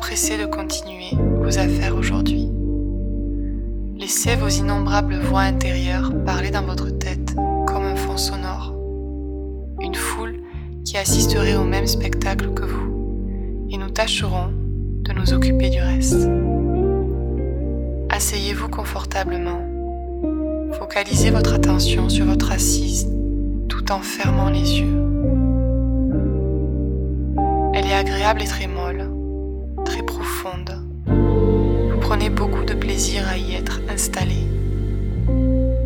pressé de continuer vos affaires aujourd'hui. Laissez vos innombrables voix intérieures parler dans votre tête comme un fond sonore. Une foule qui assisterait au même spectacle que vous et nous tâcherons de nous occuper du reste. Asseyez-vous confortablement. Focalisez votre attention sur votre assise tout en fermant les yeux. Elle est agréable et très plaisir à y être installé,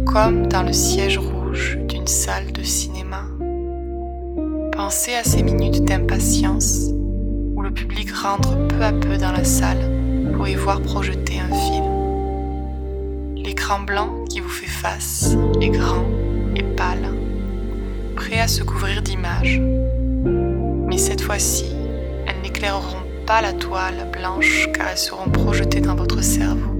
comme dans le siège rouge d'une salle de cinéma. Pensez à ces minutes d'impatience où le public rentre peu à peu dans la salle pour y voir projeter un film. L'écran blanc qui vous fait face est grand et pâle prêts à se couvrir d'images. Mais cette fois-ci, elles n'éclaireront pas la toile blanche car elles seront projetées dans votre cerveau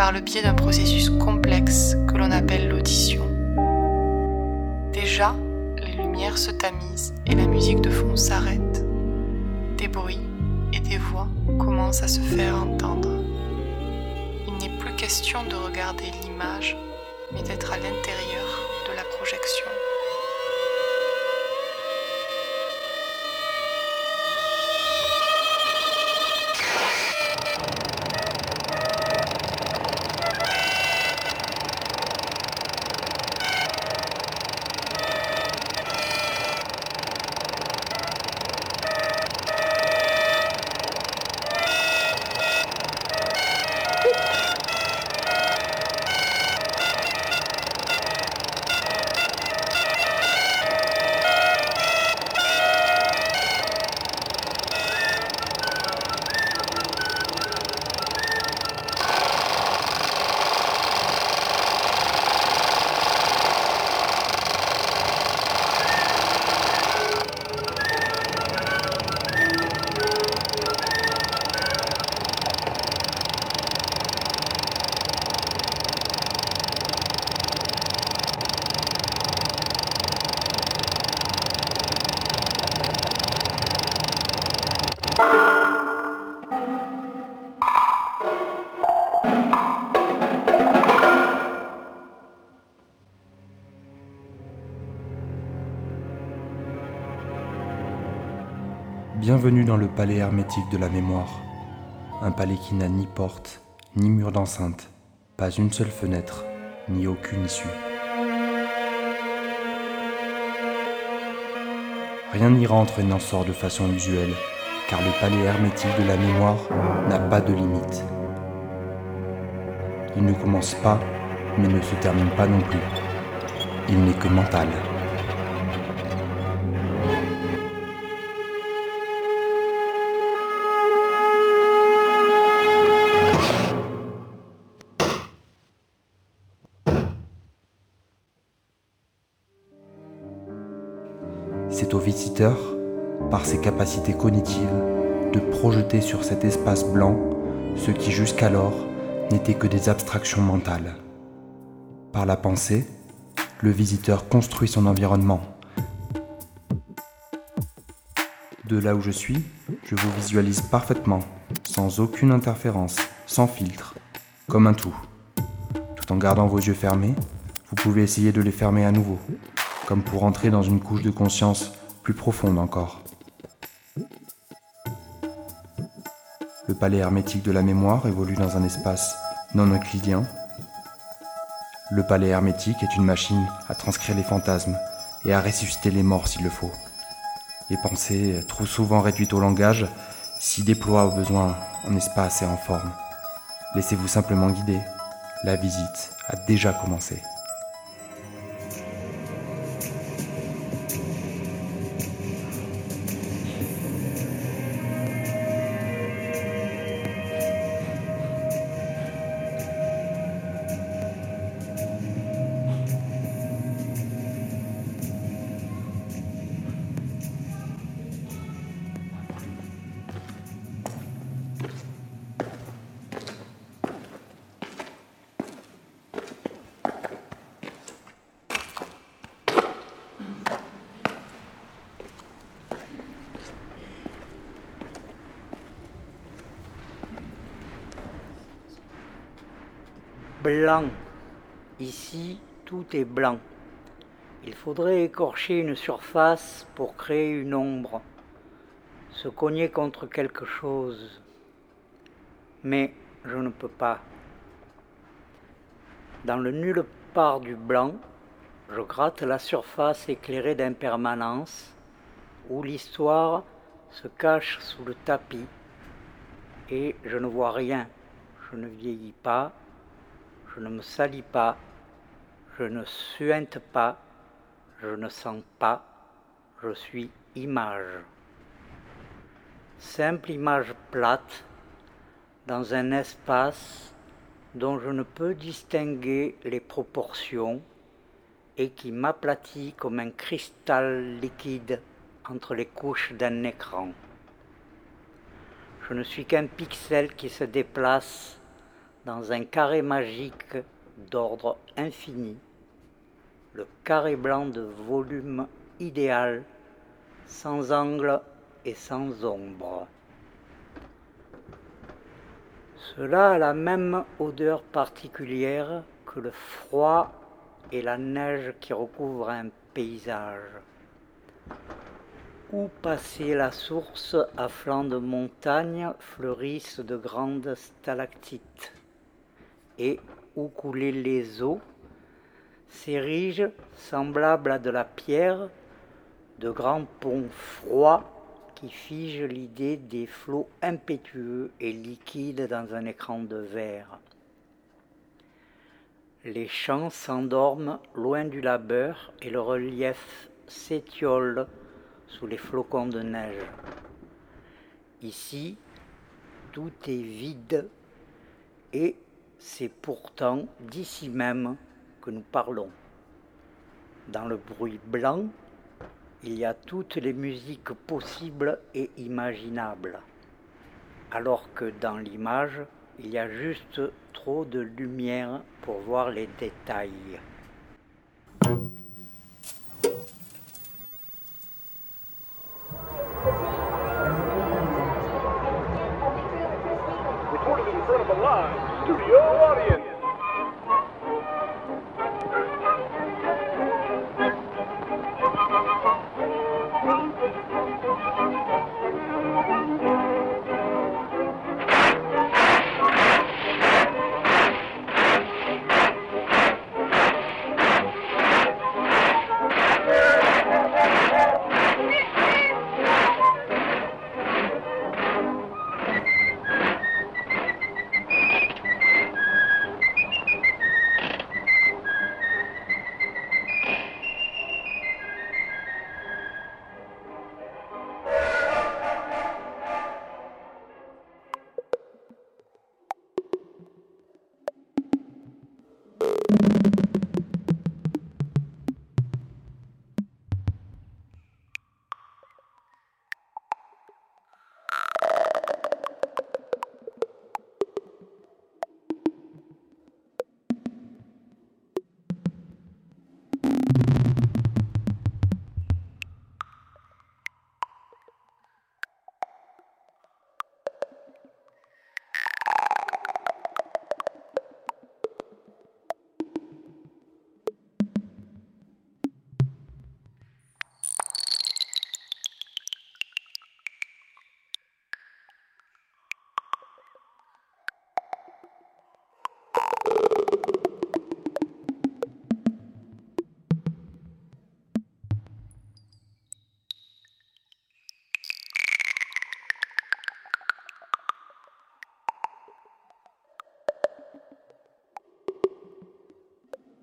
par le biais d'un processus complexe que l'on appelle l'audition. Déjà, les lumières se tamisent et la musique de fond s'arrête. Des bruits et des voix commencent à se faire entendre. Il n'est plus question de regarder l'image, mais d'être à l'intérieur de la projection. Bienvenue dans le palais hermétique de la mémoire. Un palais qui n'a ni porte, ni mur d'enceinte, pas une seule fenêtre, ni aucune issue. Rien n'y rentre et n'en sort de façon usuelle, car le palais hermétique de la mémoire n'a pas de limite. Il ne commence pas, mais ne se termine pas non plus. Il n'est que mental. Cognitives, de projeter sur cet espace blanc ce qui jusqu'alors n'était que des abstractions mentales. Par la pensée, le visiteur construit son environnement. De là où je suis, je vous visualise parfaitement, sans aucune interférence, sans filtre, comme un tout. Tout en gardant vos yeux fermés, vous pouvez essayer de les fermer à nouveau, comme pour entrer dans une couche de conscience plus profonde encore. Le palais hermétique de la mémoire évolue dans un espace non euclidien. Le palais hermétique est une machine à transcrire les fantasmes et à ressusciter les morts s'il le faut. Les pensées, trop souvent réduites au langage, s'y déploient au besoin en espace et en forme. Laissez-vous simplement guider. La visite a déjà commencé. Blanc. Il faudrait écorcher une surface pour créer une ombre, se cogner contre quelque chose. Mais je ne peux pas. Dans le nulle part du blanc, je gratte la surface éclairée d'impermanence, où l'histoire se cache sous le tapis, et je ne vois rien, je ne vieillis pas, je ne me salis pas, je ne suinte pas, je ne sens pas, je suis image. Simple image plate dans un espace dont je ne peux distinguer les proportions et qui m'aplatit comme un cristal liquide entre les couches d'un écran. Je ne suis qu'un pixel qui se déplace dans un carré magique d'ordre infini, le carré blanc de volume idéal, sans angle et sans ombre. Cela a la même odeur particulière que le froid et la neige qui recouvrent un paysage. Où passer la source à flanc de montagne fleurissent de grandes stalactites, et où couler les eaux? S'érigent, semblables à de la pierre, de grands ponts froids qui figent l'idée des flots impétueux et liquides dans un écran de verre. Les champs s'endorment loin du labeur et le relief s'étiole sous les flocons de neige. Ici, tout est vide et c'est pourtant d'ici même que nous parlons. Dans le bruit blanc, il y a toutes les musiques possibles et imaginables, alors que dans l'image, il y a juste trop de lumière pour voir les détails.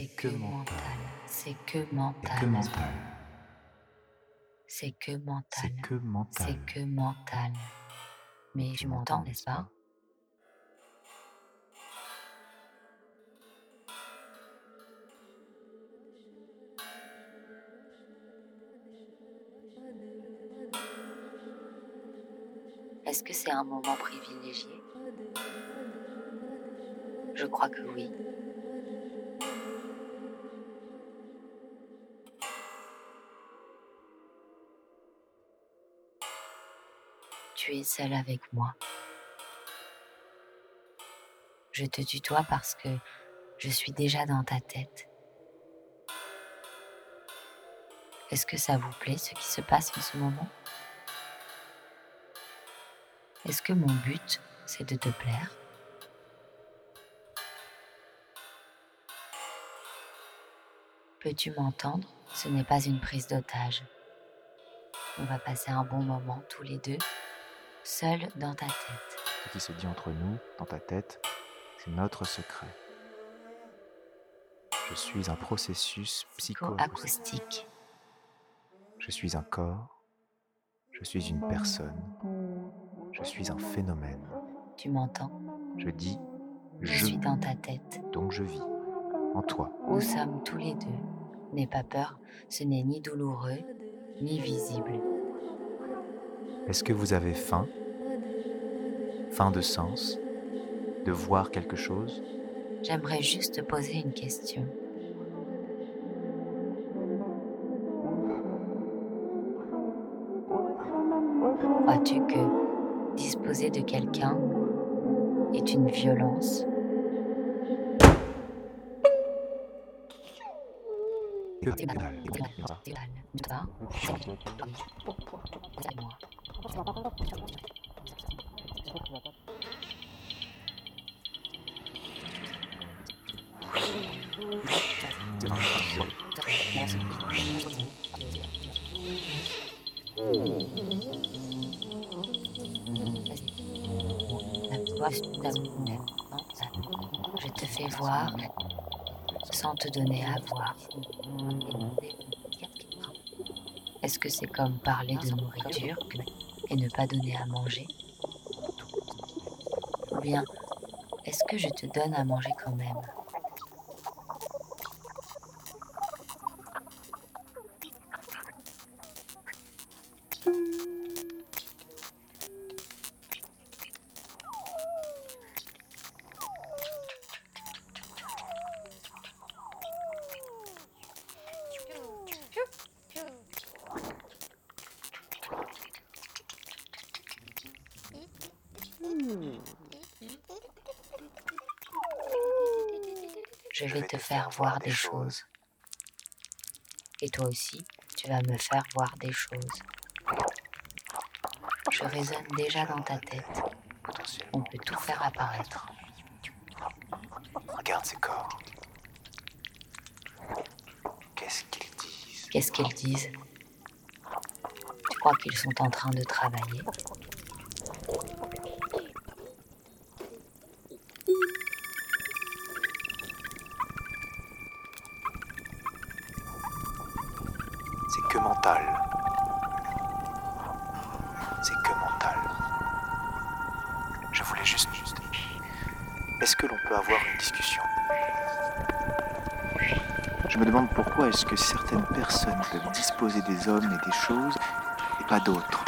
que mental. C'est que mental. Que mental. C'est que C'est mental. que mental. C'est que mental. Mais tu m'entends, n'est-ce pas? Est-ce que c'est un moment privilégié? Je crois que oui. Avec moi. Je te tutoie parce que je suis déjà dans ta tête. Est-ce que ça vous plaît ce qui se passe en ce moment? Est-ce que mon but, c'est de te plaire? Peux-tu m'entendre? Ce n'est pas une prise d'otage. On va passer un bon moment tous les deux, seuls dans ta tête. Ce qui se dit entre nous, dans ta tête, c'est notre secret. Je suis un processus psychoacoustique. Acoustique. Je suis un corps. Je suis une personne. Je suis un phénomène. Tu m'entends? Je dis Je je, suis dans ta tête. donc je vis. En toi. Nous sommes tous les deux. N'aie pas peur, ce n'est ni douloureux, ni visible. Est-ce que vous avez faim? Faim de sens? De voir quelque chose? J'aimerais juste te poser une question. Crois-tu que disposer de quelqu'un est une violence? Que dalle. Je te fais voir te donner à voir. Est-ce que c'est comme parler de nourriture et ne pas donner à manger? Ou bien, est-ce que je te donne à manger quand même? Je vais te faire voir des choses. Et toi aussi, tu vas me faire voir des choses. Je résonne déjà dans ta tête. On peut tout faire apparaître. Regarde ces corps. Qu'est-ce qu'ils disent? Qu'est-ce qu'ils disent? Tu crois qu'ils sont en train de travailler? Pas d'autres.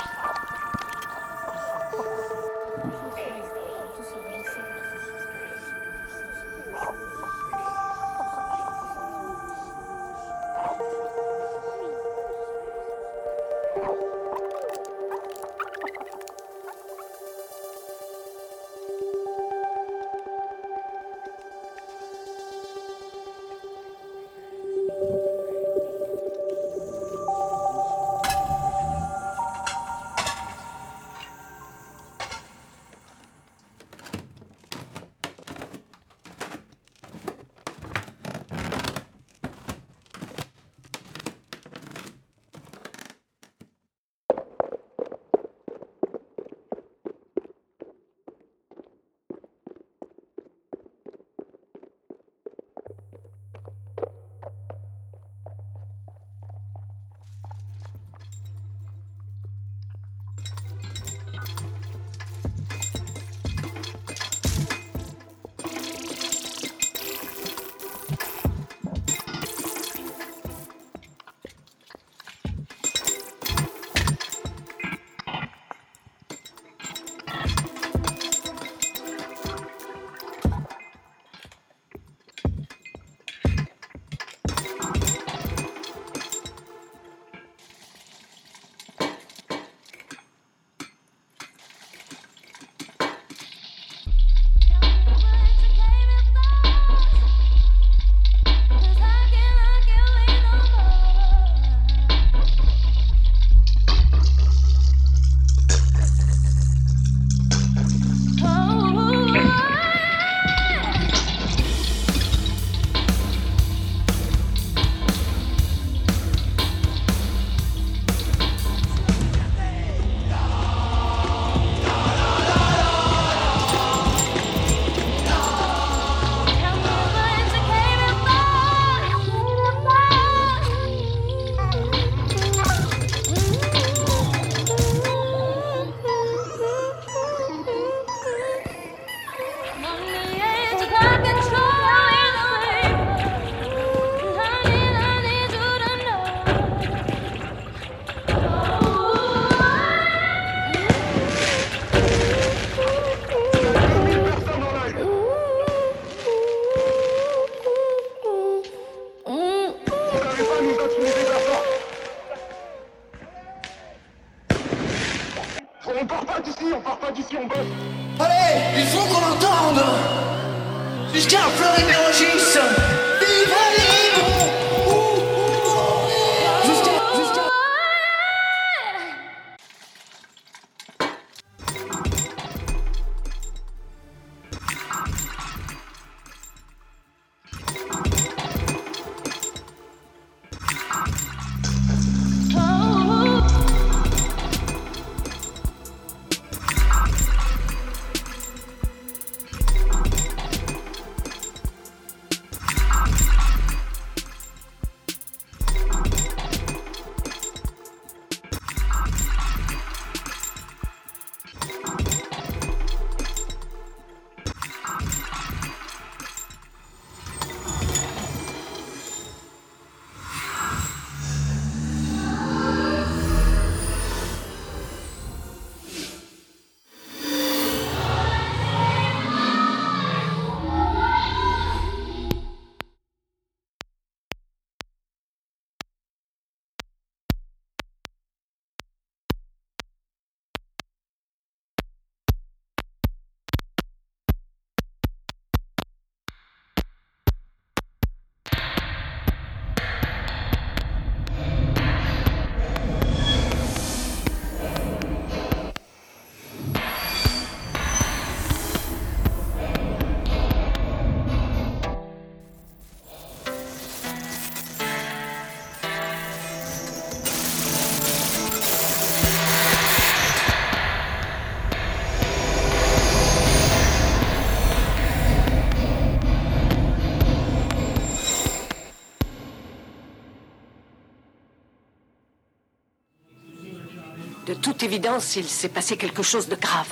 Toute évidence, il s'est passé quelque chose de grave.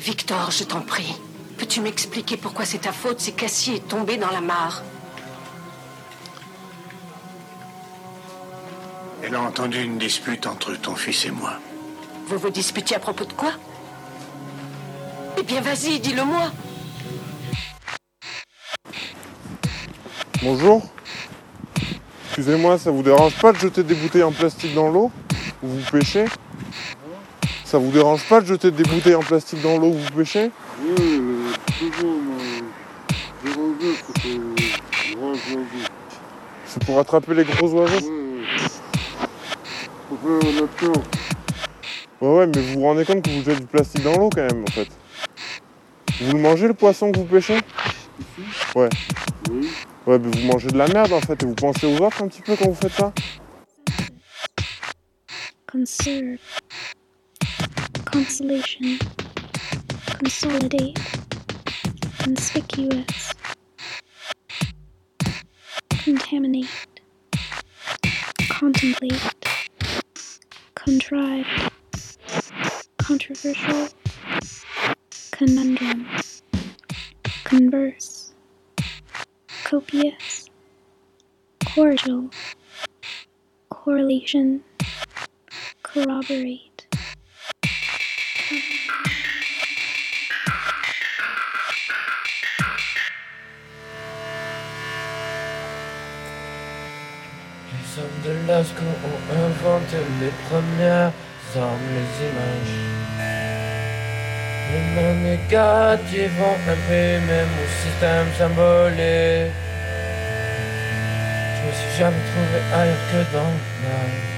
Victor, je t'en prie, peux-tu m'expliquer pourquoi c'est ta faute? Si Cassie est tombée dans la mare Elle a entendu une dispute entre ton fils et moi. Vous vous disputiez à propos de quoi? Eh bien, vas-y, dis-le-moi. Bonjour. Excusez-moi, ça vous dérange pas de jeter des bouteilles en plastique dans l'eau? Vous pêchez Ça vous dérange pas de jeter des bouteilles en plastique dans l'eau où vous pêchez Oui, toujours, mais gros oiseaux. C'est pour attraper les gros oiseaux Oui, pour faire la nature. Ouais, ouais, mais vous vous rendez compte que vous jetez du plastique dans l'eau quand même, en fait. Vous le mangez le poisson que vous pêchez Ouais. Oui. Ouais, mais vous mangez de la merde en fait et vous pensez aux autres un petit peu quand vous faites ça? Conserve, consolation, consolidate, conspicuous, contaminate, contemplate, contrive, controversial, conundrum, converse, copious, cordial, correlation, Les hommes de Lascaux ont inventé les premières armes, les images. Les mains négatives vont imprimer mon système symbolique. Je me suis jamais trouvé ailleurs que dans la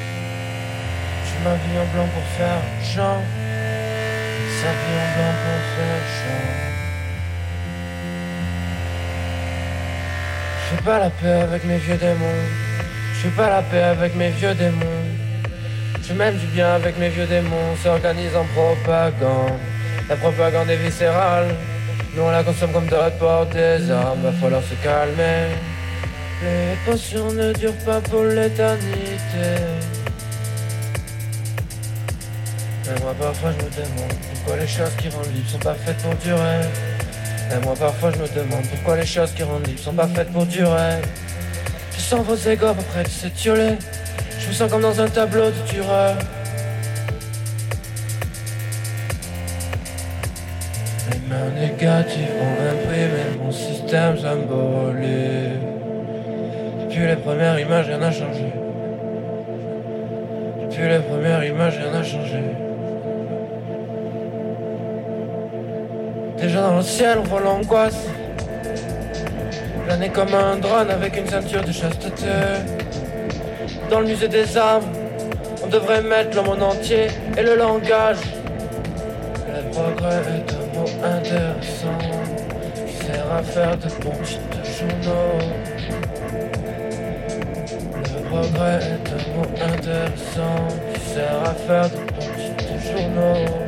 ma vie en blanc pour faire chant. Sa vie en blanc pour faire chant. Je fais pas la paix avec mes vieux démons. Je fais pas la paix avec mes vieux démons. Je même du bien avec mes vieux démons. S'organise en propagande. La propagande est viscérale. Nous on la consomme comme d'autres portent des armes. Va falloir se calmer. Les potions ne durent pas pour l'éternité. Mais moi parfois je me demande pourquoi les choses qui rendent libres sont pas faites pour durer. Et moi parfois je me demande pourquoi les choses qui rendent libres sont pas faites pour durer. Je sens vos égos près de s'étioler. Je me sens comme dans un tableau de tueur. Les mains négatives ont imprimé mon système symbolique. Depuis les premières images, rien n'a changé. Depuis les premières images, rien n'a changé. Déjà dans le ciel, on voit l'angoisse. Planer comme un drone avec une ceinture de chasteté. Dans le musée des âmes, on devrait mettre le monde entier et le langage. Le progrès est un mot intéressant qui sert à faire de bons petites journaux. Le progrès est un mot intéressant qui sert à faire de bons journaux. Plein de négatifs,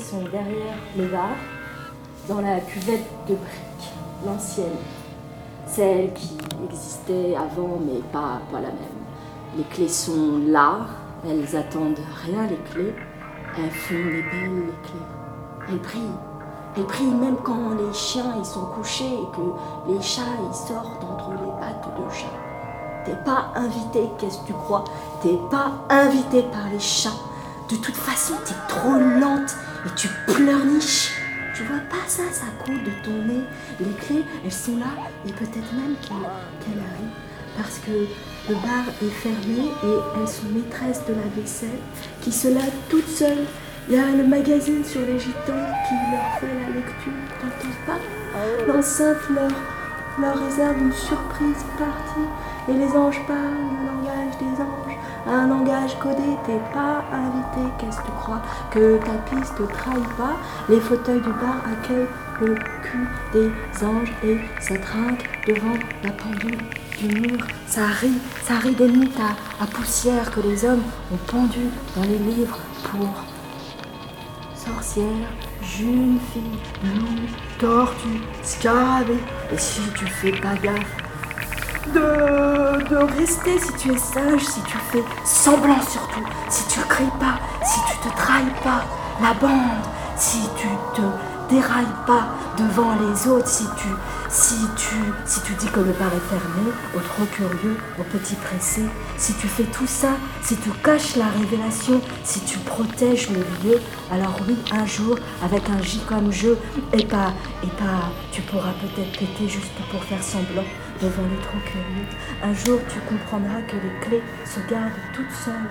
sont derrière le bar, dans la cuvette de briques, l'ancienne. Celle qui existait avant, mais pas, pas la même. Les clés sont là, elles attendent rien, les clés. Elles font les belles, les clés. Elles brillent. Elles brillent même quand les chiens ils sont couchés et que les chats ils sortent entre les pattes de chat. T'es pas invité, qu'est-ce que tu crois? T'es pas invité par les chats. De toute façon, t'es trop lente et tu pleurniches. Tu vois pas ça, ça coule de ton nez. Les clés, elles sont là et peut-être même qu'elles arrivent. Parce que le bar est fermé et elles sont maîtresses de la vaisselle qui se lavent toutes seules. Il y a le magazine sur les gitans qui leur fait la lecture. T'entends pas? L'enceinte leur, leur réserve une surprise partie. Et les anges parlent le langage des anges. Un langage codé, t'es pas invité. Qu'est-ce que tu crois Que ta piste te trahit pas Les fauteuils du bar accueillent le cul des anges et ça trinque devant la pendule du mur. Ça rit, ça rit des mythes à, poussière que les hommes ont pendu dans les livres pour sorcière, jeune fille, loup, tortue, scarabée. Et si tu fais pas gaffe, de, rester. Si tu es sage, si tu fais semblant surtout, si tu cries pas, si tu te trahis pas, la bande, si tu te dérailles pas devant les autres, si tu, si tu, si tu dis que le bar est fermé, au trop curieux, au petit pressé, si tu fais tout ça, si tu caches la révélation, si tu protèges le lieu, alors oui, un jour, avec un J comme jeu, et pas, et pas, tu pourras peut-être péter juste pour faire semblant devant les trop curieux. Un jour, tu comprendras que les clés se gardent toutes seules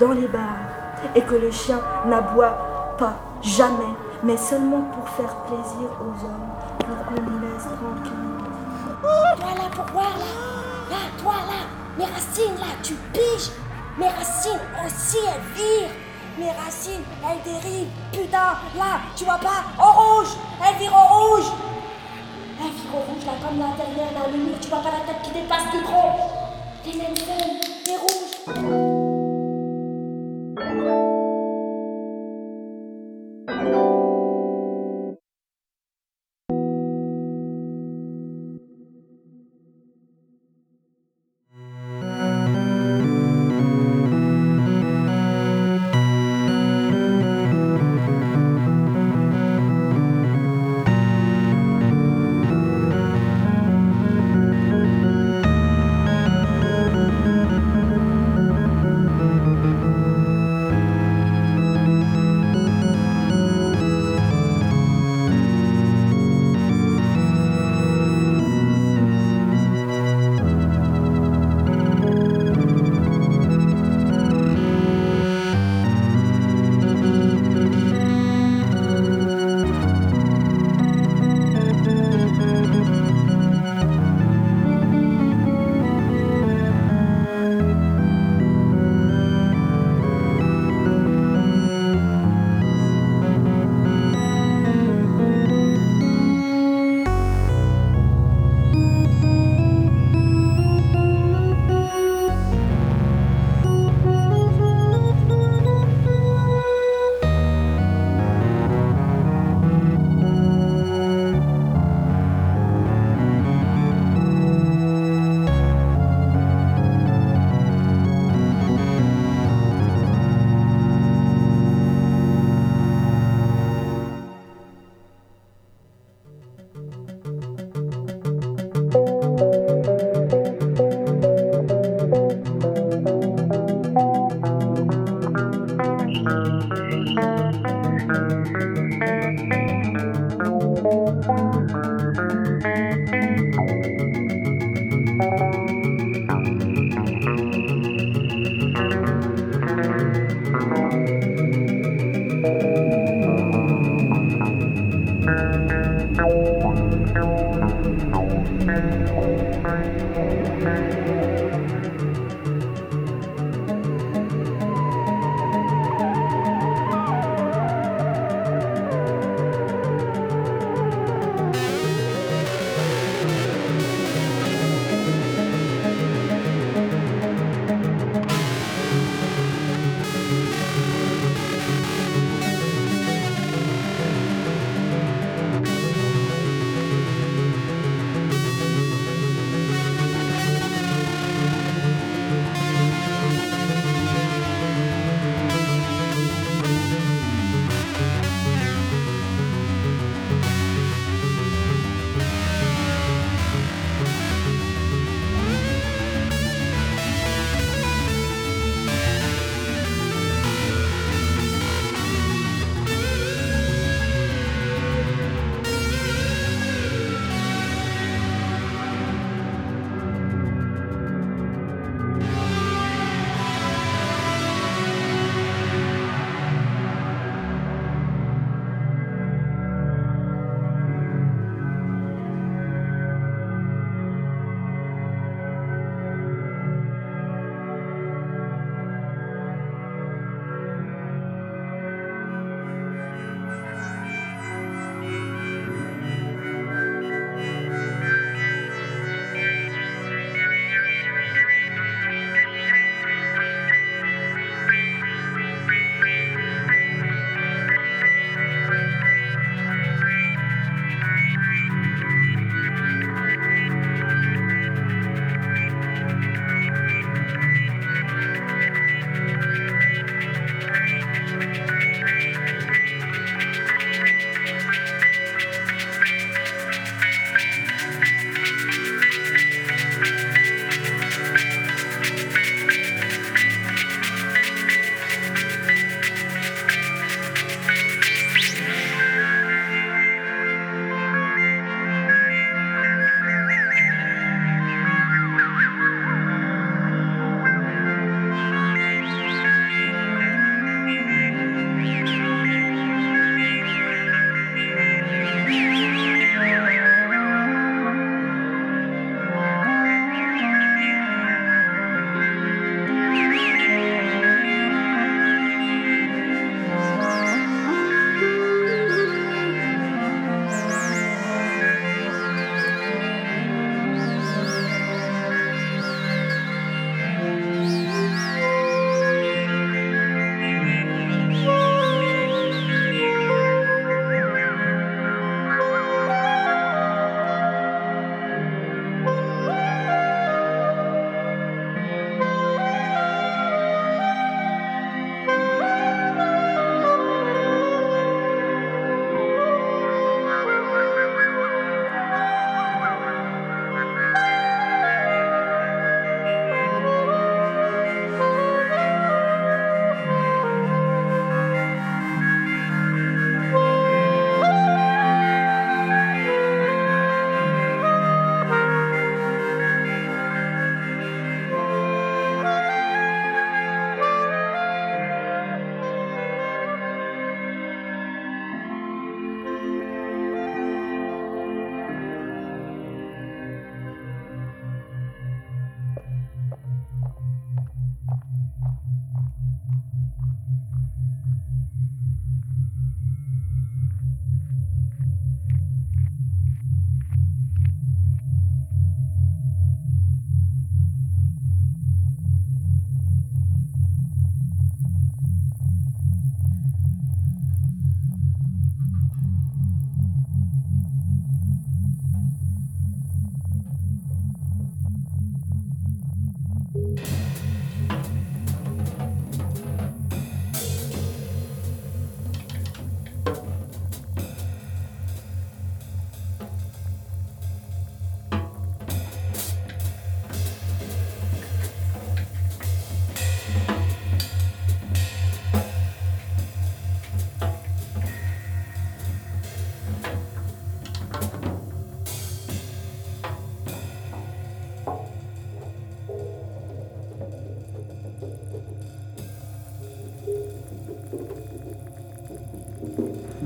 dans les bars et que les chiens n'aboient pas jamais, mais seulement pour faire plaisir aux hommes, pour qu'on les laisse tranquilles. Toi là pour voir là, là, toi là, mes racines là, tu piges, mes racines aussi elles virent, mes racines elles dérivent, putain, là, tu vois pas, en rouge, elles virent en rouge. Virent en rouge là comme la dernière là, le mur, tu vois pas la tête qui dépasse du tronc. Les mêmes les rouges.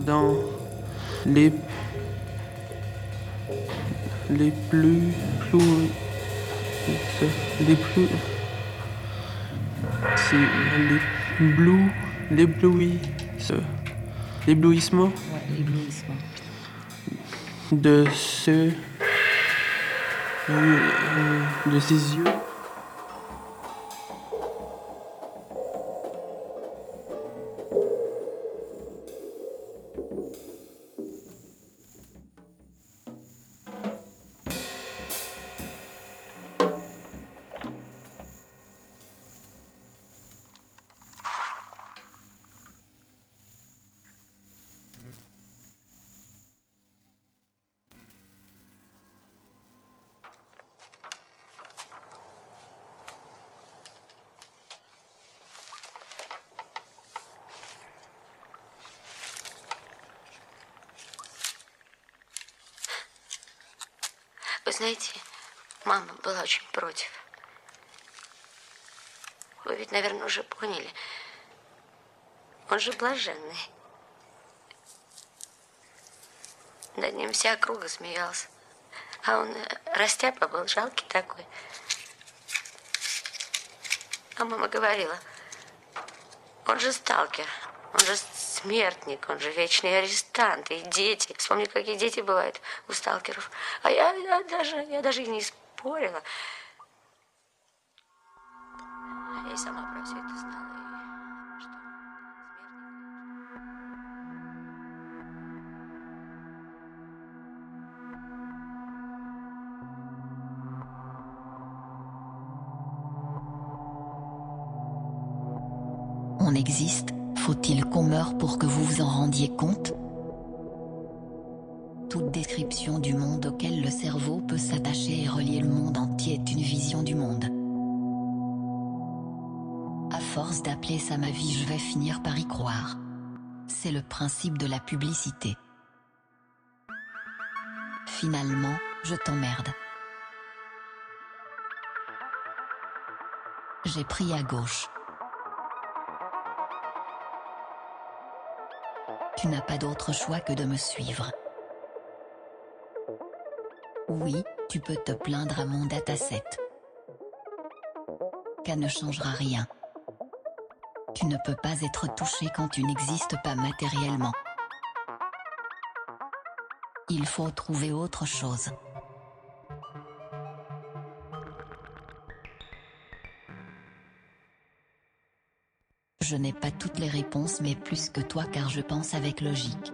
Dans les, les plus les plus. C'est les blue, l'éblouis, l'éblouissement. Ouais, l'éblouissement. De ce. euh, de ses yeux. Он же блаженный. Над ним вся округа смеялась. А он э, растяпа был, жалкий такой. А мама говорила, он же сталкер, он же смертник, он же вечный арестант, и дети. Вспомни, какие дети бывают у сталкеров. А я, я даже, я даже и не спорила. Я и сама про все это Faut-il qu'on meure pour que vous vous en rendiez compte? Toute description du monde auquel le cerveau peut s'attacher et relier le monde entier est une vision du monde. À force d'appeler ça ma vie, je vais finir par y croire. C'est le principe de la publicité. Finalement, je t'emmerde. J'ai pris à gauche. Tu n'as pas d'autre choix que de me suivre. Oui, tu peux te plaindre à mon dataset. Qu'à ne changera rien. Tu ne peux pas être touché quand tu n'existes pas matériellement. Il faut trouver autre chose. Je n'ai pas toutes les réponses mais plus que toi car je pense avec logique.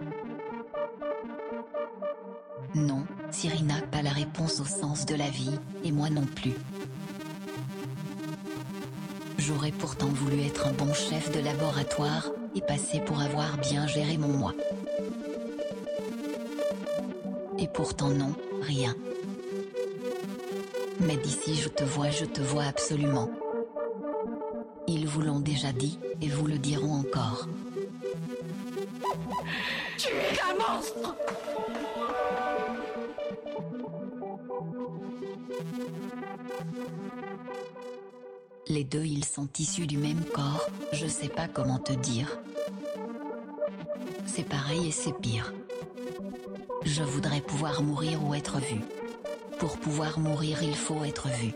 Non, Siri n'a pas la réponse au sens de la vie, et moi non plus. J'aurais pourtant voulu être un bon chef de laboratoire, et passer pour avoir bien géré mon moi. Et pourtant non, rien. Mais d'ici je te vois, je te vois absolument. Ils vous l'ont déjà dit, et vous le diront encore. Tu es un monstre Les deux ils sont issus du même corps, je sais pas comment te dire. C'est pareil et c'est pire. Je voudrais pouvoir mourir ou être vu. Pour pouvoir mourir il faut être vu.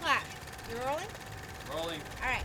clock. You're rolling? Rolling. All right.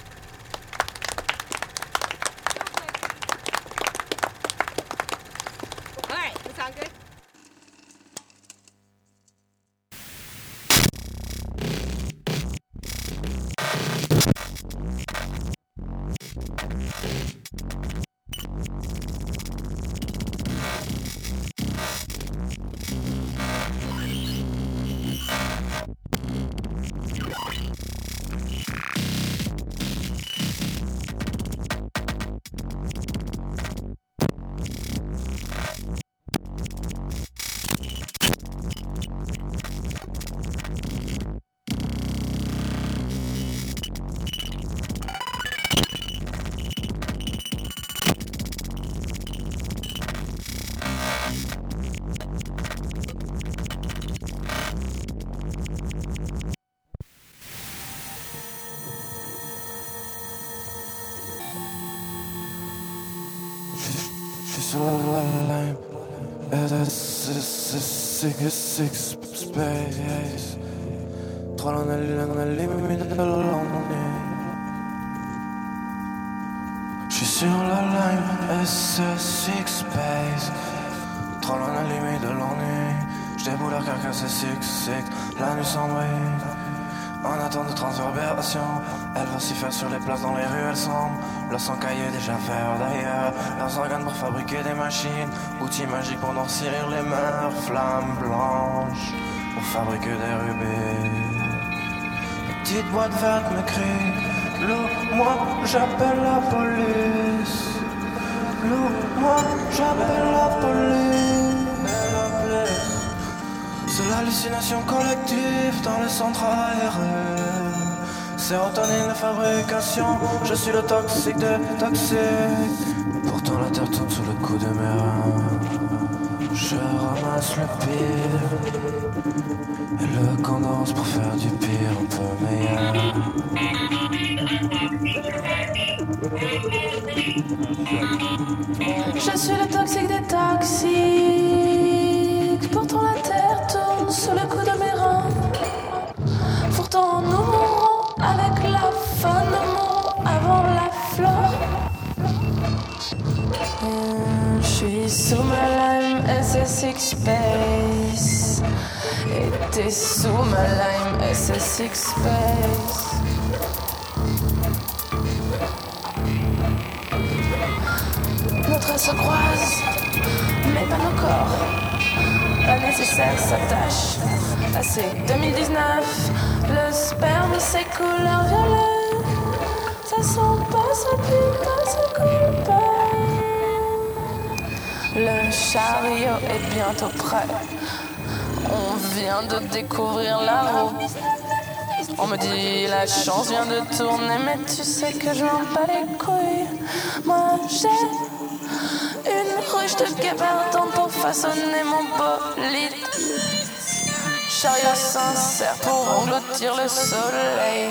Six, six space. L'ennui. J'suis sur la c'est six space. Trois dans la limite de l'ennui. J'déboule à carcasse, six, six. La nuit sans bruit. En attente de transverbération, elle va s'y faire sur les places dans les rues, elle semble. Leur sang caillé déjà vert d'ailleurs. Leurs organes pour fabriquer des machines. Outils magiques pour noircir les mers Flammes blanches pour fabriquer des rubis Petite boîte verte me crie L'eau, moi j'appelle la police. L'eau, moi j'appelle la police c'est l'hallucination collective dans les centres aérés. Sérotonine de fabrication, je suis le toxique des toxiques. Pourtant la terre tourne sous le coup de mes reins. Je ramasse le pire et le condense pour faire du pire un peu meilleur. Je suis le toxique des toxiques. Suis sous ma lime SS6 Space. Et t'es sous ma lime SS6 Space. Nos traces se croisent, mais pas nos corps. La nécessaire s'attache à ces 2019. Le sperme, ses couleurs violettes. Ça sent pas, ça pue pas, ça pas. Le chariot est bientôt prêt. On vient de découvrir la roue. On me dit la chance vient de tourner, mais tu sais que je m'en bats les couilles. Moi j'ai une ruche de gabardine pour façonner mon bolide. Chariot sincère pour engloutir le soleil.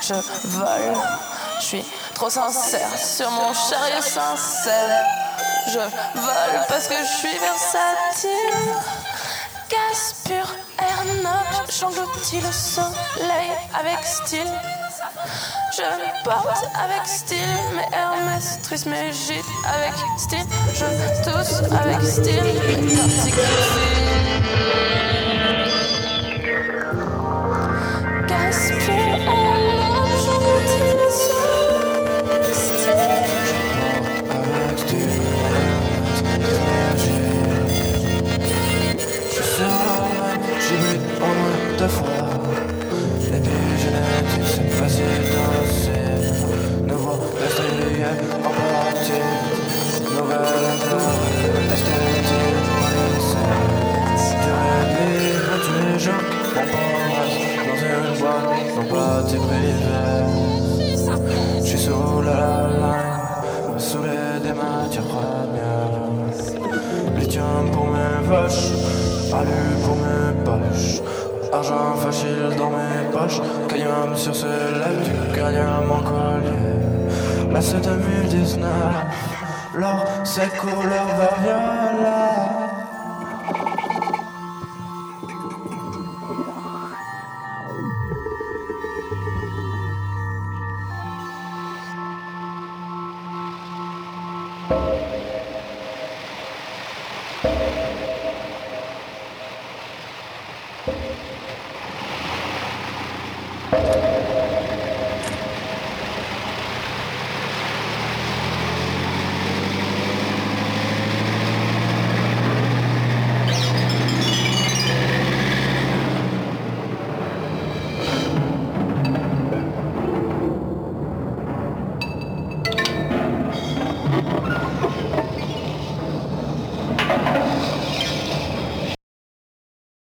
Je vole, je suis trop sincère sur mon chariot sincère. Je vole parce que je suis versatile. Gaz pur, air noble, j'engloutis le soleil avec style? Je porte avec style mes Hermès, triste mes gîtes avec style. Je tousse avec style mes Argent facile dans mes poches, Cayum sur ce lèvres, du gallium en collier. C'est 2019, l'or c'est couleur vert violet.